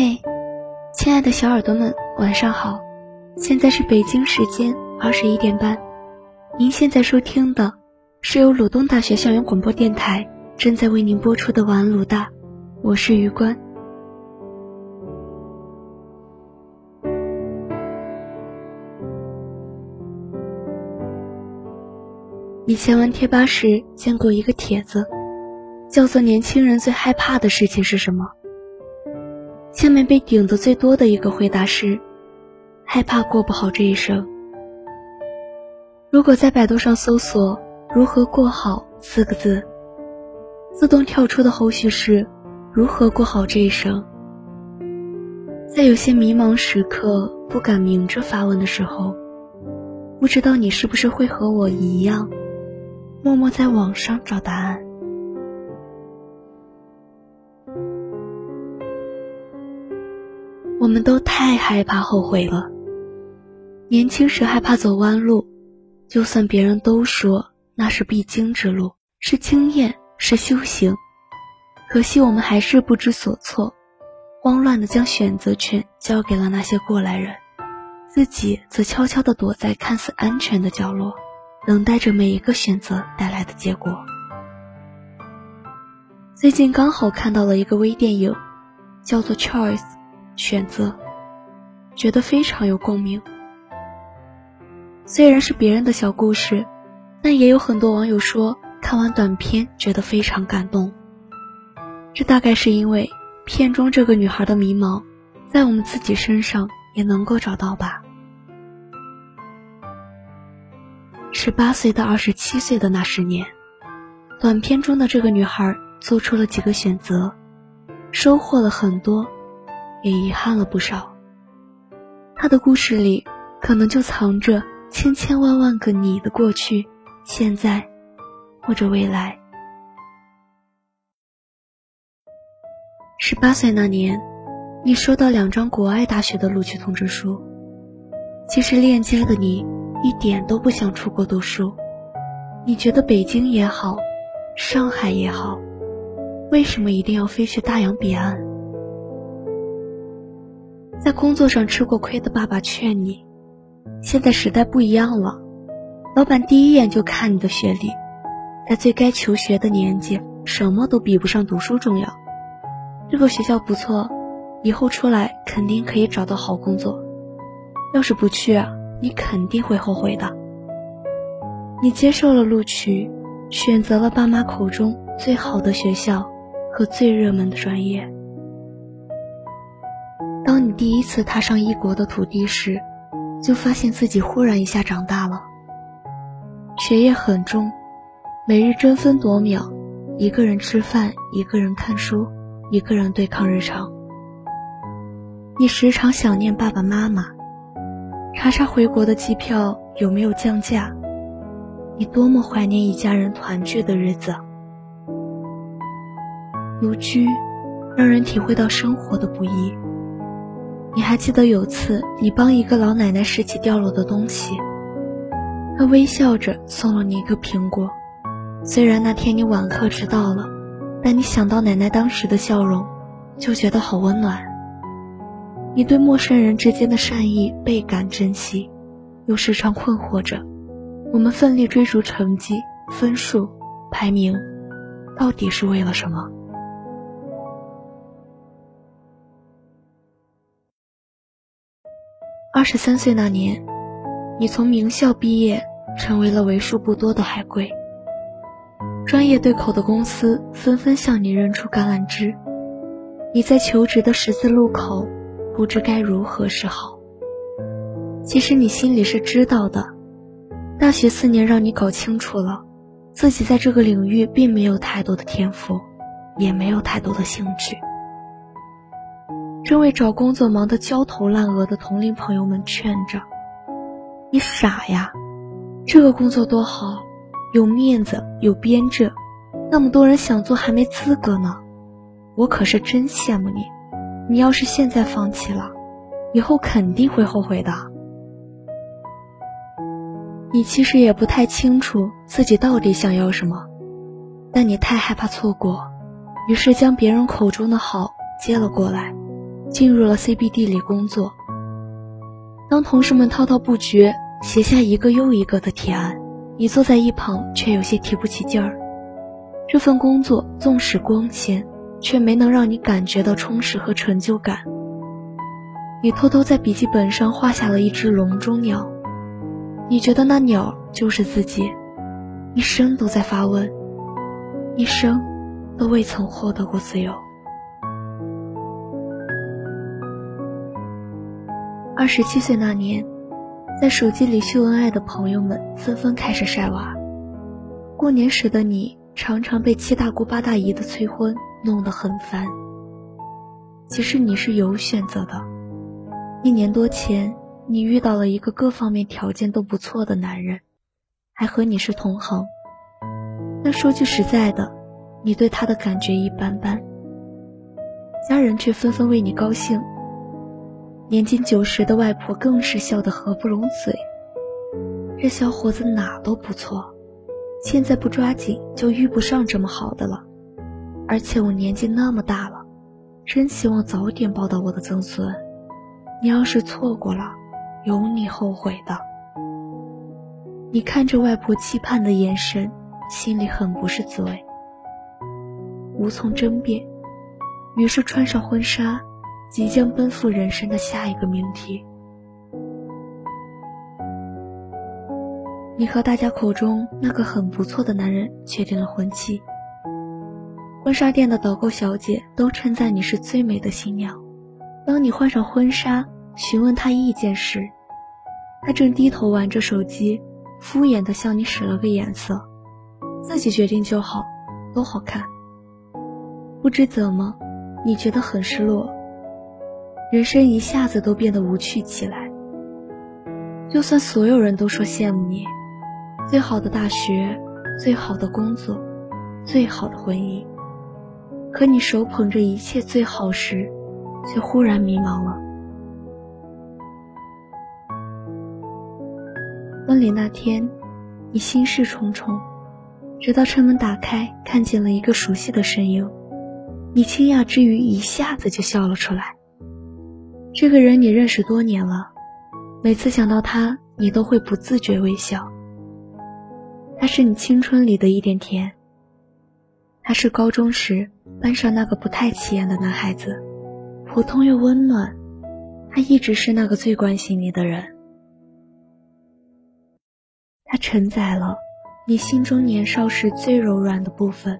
嘿，亲爱的小耳朵们，晚上好！现在是北京时间二十一点半。您现在收听的是由鲁东大学校园广播电台正在为您播出的晚安鲁大，我是余关。以前玩贴吧时见过一个帖子，叫做“年轻人最害怕的事情是什么”。下面被顶的最多的一个回答是：害怕过不好这一生。如果在百度上搜索“如何过好”四个字，自动跳出的后续是“如何过好这一生”。在有些迷茫时刻不敢明着发问的时候，不知道你是不是会和我一样，默默在网上找答案。我们都太害怕后悔了。年轻时害怕走弯路，就算别人都说那是必经之路，是经验，是修行，可惜我们还是不知所措，慌乱的将选择权交给了那些过来人，自己则悄悄地躲在看似安全的角落，等待着每一个选择带来的结果。最近刚好看到了一个微电影，叫做《Choice》。选择，觉得非常有共鸣。虽然是别人的小故事，但也有很多网友说看完短片觉得非常感动。这大概是因为片中这个女孩的迷茫，在我们自己身上也能够找到吧。十八岁到二十七岁的那十年，短片中的这个女孩做出了几个选择，收获了很多。也遗憾了不少。他的故事里，可能就藏着千千万万个你的过去、现在，或者未来。十八岁那年，你收到两张国外大学的录取通知书。其实恋家的你，一点都不想出国读书。你觉得北京也好，上海也好，为什么一定要飞去大洋彼岸？在工作上吃过亏的爸爸劝你：现在时代不一样了，老板第一眼就看你的学历，在最该求学的年纪，什么都比不上读书重要。这个学校不错，以后出来肯定可以找到好工作。要是不去啊，你肯定会后悔的。你接受了录取，选择了爸妈口中最好的学校和最热门的专业。当你第一次踏上异国的土地时，就发现自己忽然一下长大了。学业很重，每日争分夺秒，一个人吃饭，一个人看书，一个人对抗日常。你时常想念爸爸妈妈，查查回国的机票有没有降价。你多么怀念一家人团聚的日子。独居，让人体会到生活的不易。你还记得有次你帮一个老奶奶拾起掉落的东西，她微笑着送了你一个苹果。虽然那天你晚课迟到了，但你想到奶奶当时的笑容，就觉得好温暖。你对陌生人之间的善意倍感珍惜，又时常困惑着：我们奋力追逐成绩、分数、排名，到底是为了什么？二十三岁那年，你从名校毕业，成为了为数不多的海归。专业对口的公司纷纷向你扔出橄榄枝，你在求职的十字路口，不知该如何是好。其实你心里是知道的，大学四年让你搞清楚了，自己在这个领域并没有太多的天赋，也没有太多的兴趣。正为找工作忙得焦头烂额的同龄朋友们劝着：“你傻呀，这个工作多好，有面子，有编制，那么多人想做还没资格呢。我可是真羡慕你，你要是现在放弃了，以后肯定会后悔的。你其实也不太清楚自己到底想要什么，但你太害怕错过，于是将别人口中的好接了过来。”进入了 CBD 里工作。当同事们滔滔不绝写下一个又一个的提案，你坐在一旁却有些提不起劲儿。这份工作纵使光鲜，却没能让你感觉到充实和成就感。你偷偷在笔记本上画下了一只笼中鸟，你觉得那鸟就是自己，一生都在发问，一生都未曾获得过自由。二十七岁那年，在手机里秀恩爱的朋友们纷纷开始晒娃。过年时的你，常常被七大姑八大姨的催婚弄得很烦。其实你是有选择的。一年多前，你遇到了一个各方面条件都不错的男人，还和你是同行。但说句实在的，你对他的感觉一般般。家人却纷纷为你高兴。年近九十的外婆更是笑得合不拢嘴。这小伙子哪都不错，现在不抓紧就遇不上这么好的了。而且我年纪那么大了，真希望早点抱到我的曾孙。你要是错过了，有你后悔的。你看着外婆期盼的眼神，心里很不是滋味，无从争辩，于是穿上婚纱。即将奔赴人生的下一个命题，你和大家口中那个很不错的男人确定了婚期。婚纱店的导购小姐都称赞你是最美的新娘。当你换上婚纱，询问他意见时，他正低头玩着手机，敷衍地向你使了个眼色，自己决定就好，都好看。不知怎么，你觉得很失落。人生一下子都变得无趣起来。就算所有人都说羡慕你，最好的大学，最好的工作，最好的婚姻，可你手捧着一切最好时，却忽然迷茫了。婚礼那天，你心事重重，直到车门打开，看见了一个熟悉的身影，你惊讶之余，一下子就笑了出来。这个人你认识多年了，每次想到他，你都会不自觉微笑。他是你青春里的一点甜。他是高中时班上那个不太起眼的男孩子，普通又温暖。他一直是那个最关心你的人。他承载了你心中年少时最柔软的部分。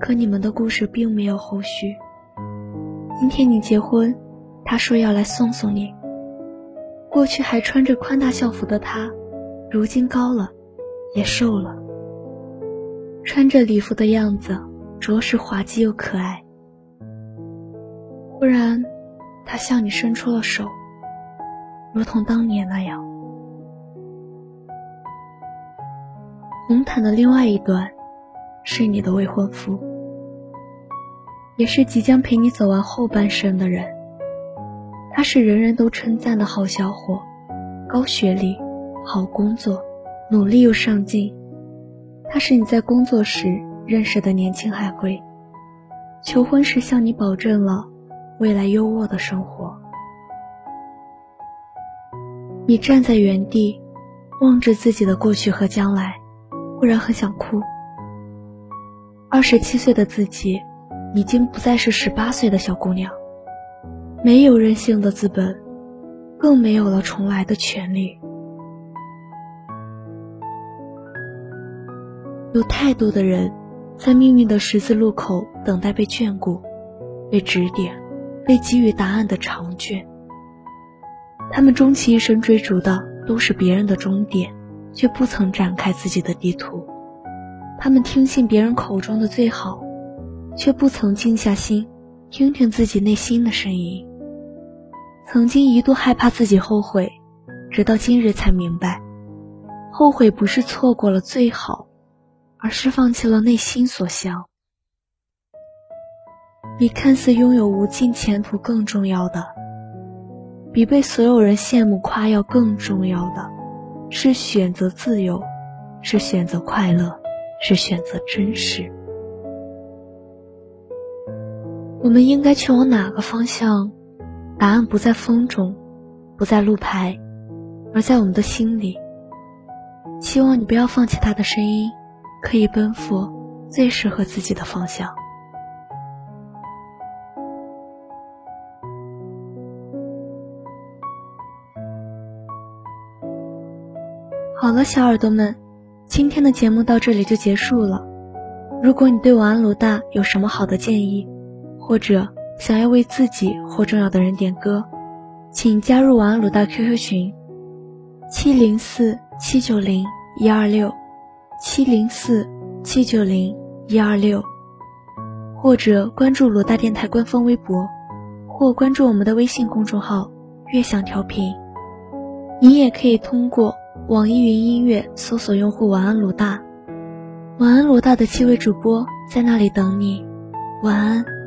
可你们的故事并没有后续。今天你结婚。他说要来送送你。过去还穿着宽大校服的他，如今高了，也瘦了。穿着礼服的样子，着实滑稽又可爱。忽然，他向你伸出了手，如同当年那样。红毯的另外一端，是你的未婚夫，也是即将陪你走完后半生的人。他是人人都称赞的好小伙，高学历，好工作，努力又上进。他是你在工作时认识的年轻海归，求婚时向你保证了未来优渥的生活。你站在原地，望着自己的过去和将来，忽然很想哭。二十七岁的自己，已经不再是十八岁的小姑娘。没有任性的资本，更没有了重来的权利。有太多的人，在命运的十字路口等待被眷顾、被指点、被给予答案的长卷。他们终其一生追逐的都是别人的终点，却不曾展开自己的地图。他们听信别人口中的最好，却不曾静下心听听自己内心的声音。曾经一度害怕自己后悔，直到今日才明白，后悔不是错过了最好，而是放弃了内心所向。比看似拥有无尽前途更重要的，比被所有人羡慕夸耀更重要的，是选择自由，是选择快乐，是选择真实。我们应该去往哪个方向？答案不在风中，不在路牌，而在我们的心里。希望你不要放弃他的声音，可以奔赴最适合自己的方向。好了，小耳朵们，今天的节目到这里就结束了。如果你对晚安鲁大有什么好的建议，或者想要为自己或重要的人点歌，请加入晚安鲁大 QQ 群：七零四七九零一二六，七零四七九零一二六，或者关注鲁大电台官方微博，或关注我们的微信公众号“悦享调频”。你也可以通过。网易云音乐搜索用户“晚安鲁大”，晚安鲁大的七位主播在那里等你，晚安。